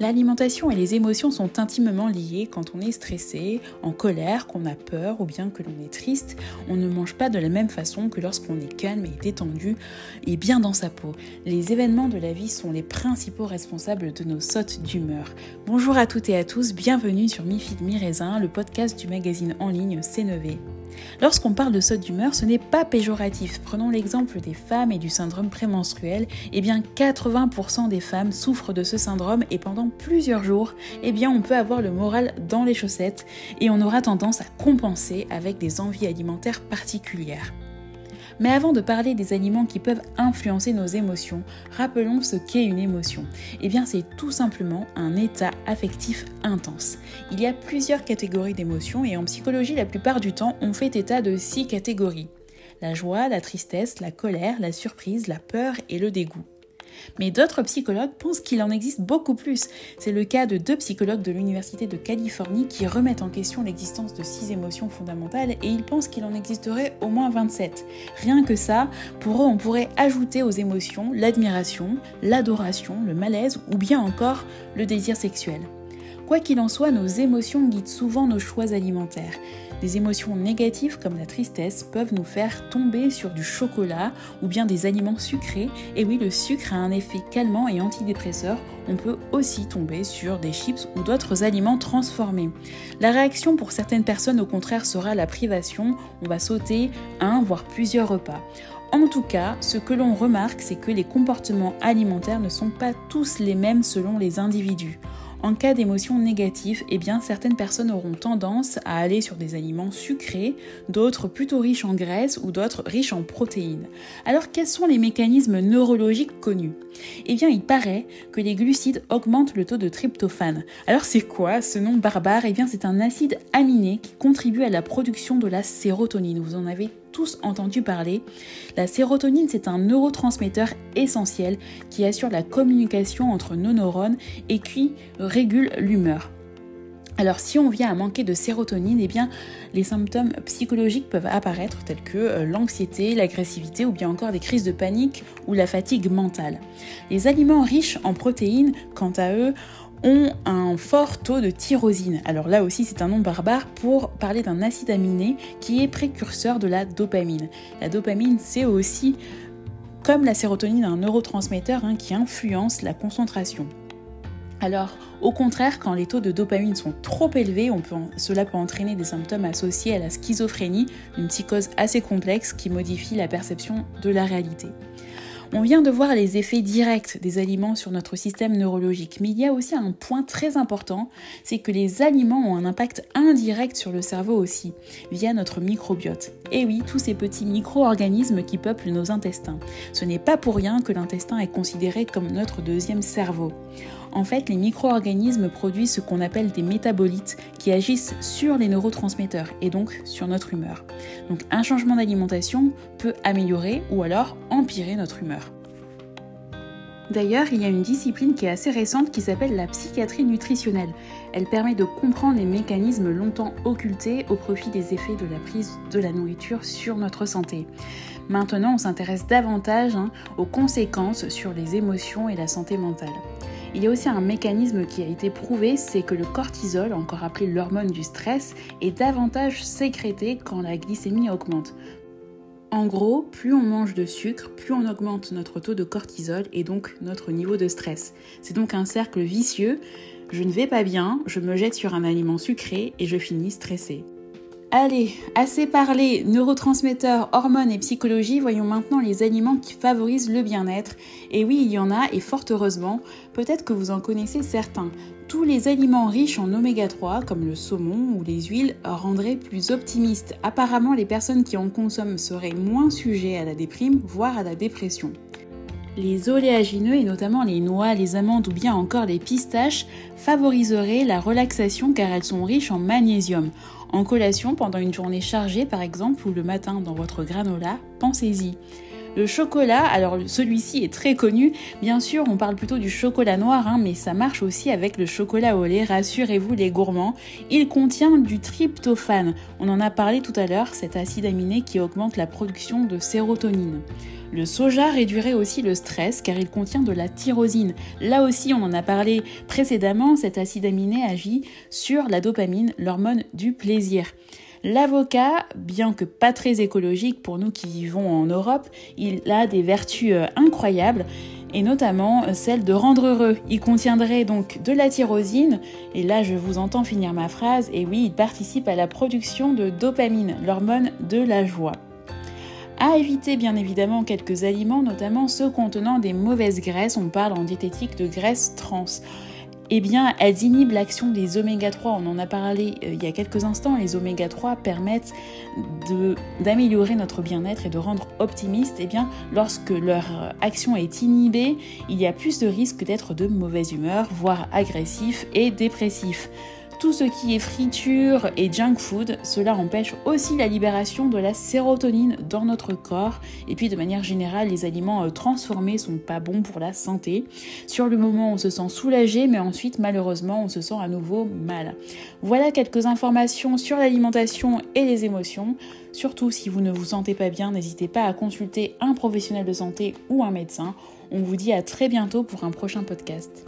L'alimentation et les émotions sont intimement liées quand on est stressé, en colère, qu'on a peur ou bien que l'on est triste. On ne mange pas de la même façon que lorsqu'on est calme et détendu et bien dans sa peau. Les événements de la vie sont les principaux responsables de nos sautes d'humeur. Bonjour à toutes et à tous, bienvenue sur Mi Raisin, le podcast du magazine en ligne C9. Lorsqu'on parle de saute d'humeur, ce n'est pas péjoratif. Prenons l'exemple des femmes et du syndrome prémenstruel. Eh bien, 80% des femmes souffrent de ce syndrome et pendant plusieurs jours, eh bien, on peut avoir le moral dans les chaussettes et on aura tendance à compenser avec des envies alimentaires particulières. Mais avant de parler des aliments qui peuvent influencer nos émotions, rappelons ce qu'est une émotion. Eh bien, c'est tout simplement un état affectif intense. Il y a plusieurs catégories d'émotions et en psychologie, la plupart du temps, on fait état de six catégories. La joie, la tristesse, la colère, la surprise, la peur et le dégoût. Mais d'autres psychologues pensent qu'il en existe beaucoup plus. C'est le cas de deux psychologues de l'Université de Californie qui remettent en question l'existence de six émotions fondamentales et ils pensent qu'il en existerait au moins 27. Rien que ça, pour eux, on pourrait ajouter aux émotions l'admiration, l'adoration, le malaise ou bien encore le désir sexuel. Quoi qu'il en soit, nos émotions guident souvent nos choix alimentaires. Des émotions négatives comme la tristesse peuvent nous faire tomber sur du chocolat ou bien des aliments sucrés. Et oui, le sucre a un effet calmant et antidépresseur. On peut aussi tomber sur des chips ou d'autres aliments transformés. La réaction pour certaines personnes au contraire sera la privation. On va sauter un voire plusieurs repas. En tout cas, ce que l'on remarque, c'est que les comportements alimentaires ne sont pas tous les mêmes selon les individus. En cas d'émotion négative, eh bien certaines personnes auront tendance à aller sur des aliments sucrés, d'autres plutôt riches en graisse ou d'autres riches en protéines. Alors quels sont les mécanismes neurologiques connus? Eh bien il paraît que les glucides augmentent le taux de tryptophane. Alors c'est quoi ce nom barbare? Eh bien c'est un acide aminé qui contribue à la production de la sérotonine. Vous en avez tous entendu parler. La sérotonine, c'est un neurotransmetteur essentiel qui assure la communication entre nos neurones et qui régule l'humeur. Alors si on vient à manquer de sérotonine, eh bien les symptômes psychologiques peuvent apparaître tels que euh, l'anxiété, l'agressivité ou bien encore des crises de panique ou la fatigue mentale. Les aliments riches en protéines, quant à eux, ont un fort taux de tyrosine. Alors là aussi, c'est un nom barbare pour parler d'un acide aminé qui est précurseur de la dopamine. La dopamine, c'est aussi, comme la sérotonine, un neurotransmetteur hein, qui influence la concentration. Alors, au contraire, quand les taux de dopamine sont trop élevés, cela peut entraîner des symptômes associés à la schizophrénie, une psychose assez complexe qui modifie la perception de la réalité. On vient de voir les effets directs des aliments sur notre système neurologique, mais il y a aussi un point très important, c'est que les aliments ont un impact indirect sur le cerveau aussi, via notre microbiote. Et oui, tous ces petits micro-organismes qui peuplent nos intestins. Ce n'est pas pour rien que l'intestin est considéré comme notre deuxième cerveau. En fait, les micro-organismes produisent ce qu'on appelle des métabolites qui agissent sur les neurotransmetteurs et donc sur notre humeur. Donc un changement d'alimentation peut améliorer ou alors empirer notre humeur. D'ailleurs, il y a une discipline qui est assez récente qui s'appelle la psychiatrie nutritionnelle. Elle permet de comprendre les mécanismes longtemps occultés au profit des effets de la prise de la nourriture sur notre santé. Maintenant, on s'intéresse davantage hein, aux conséquences sur les émotions et la santé mentale. Il y a aussi un mécanisme qui a été prouvé, c'est que le cortisol, encore appelé l'hormone du stress, est davantage sécrété quand la glycémie augmente. En gros, plus on mange de sucre, plus on augmente notre taux de cortisol et donc notre niveau de stress. C'est donc un cercle vicieux. Je ne vais pas bien, je me jette sur un aliment sucré et je finis stressé. Allez, assez parlé neurotransmetteurs, hormones et psychologie, voyons maintenant les aliments qui favorisent le bien-être. Et oui, il y en a, et fort heureusement, peut-être que vous en connaissez certains. Tous les aliments riches en oméga 3, comme le saumon ou les huiles, rendraient plus optimistes. Apparemment, les personnes qui en consomment seraient moins sujets à la déprime, voire à la dépression. Les oléagineux, et notamment les noix, les amandes ou bien encore les pistaches, favoriseraient la relaxation car elles sont riches en magnésium. En collation, pendant une journée chargée par exemple, ou le matin dans votre granola, pensez-y. Le chocolat, alors celui-ci est très connu, bien sûr on parle plutôt du chocolat noir, hein, mais ça marche aussi avec le chocolat au lait, rassurez-vous les gourmands. Il contient du tryptophane, on en a parlé tout à l'heure, cet acide aminé qui augmente la production de sérotonine. Le soja réduirait aussi le stress car il contient de la tyrosine. Là aussi, on en a parlé précédemment, cet acide aminé agit sur la dopamine, l'hormone du plaisir. L'avocat, bien que pas très écologique pour nous qui vivons en Europe, il a des vertus euh, incroyables et notamment euh, celle de rendre heureux. Il contiendrait donc de la tyrosine, et là je vous entends finir ma phrase, et oui, il participe à la production de dopamine, l'hormone de la joie. À éviter bien évidemment quelques aliments, notamment ceux contenant des mauvaises graisses, on parle en diététique de graisses trans eh bien, elles inhibent l'action des oméga 3. On en a parlé euh, il y a quelques instants. Les oméga 3 permettent d'améliorer notre bien-être et de rendre optimiste. Eh bien, lorsque leur action est inhibée, il y a plus de risques d'être de mauvaise humeur, voire agressif et dépressif. Tout ce qui est friture et junk food, cela empêche aussi la libération de la sérotonine dans notre corps. Et puis de manière générale, les aliments euh, transformés sont pas bons pour la santé. Sur le moment, on se sent soulagé, mais ensuite, malheureusement, on se sent à nouveau mal. Voilà quelques informations sur l'alimentation et les émotions. Surtout si vous ne vous sentez pas bien, n'hésitez pas à consulter un professionnel de santé ou un médecin. On vous dit à très bientôt pour un prochain podcast.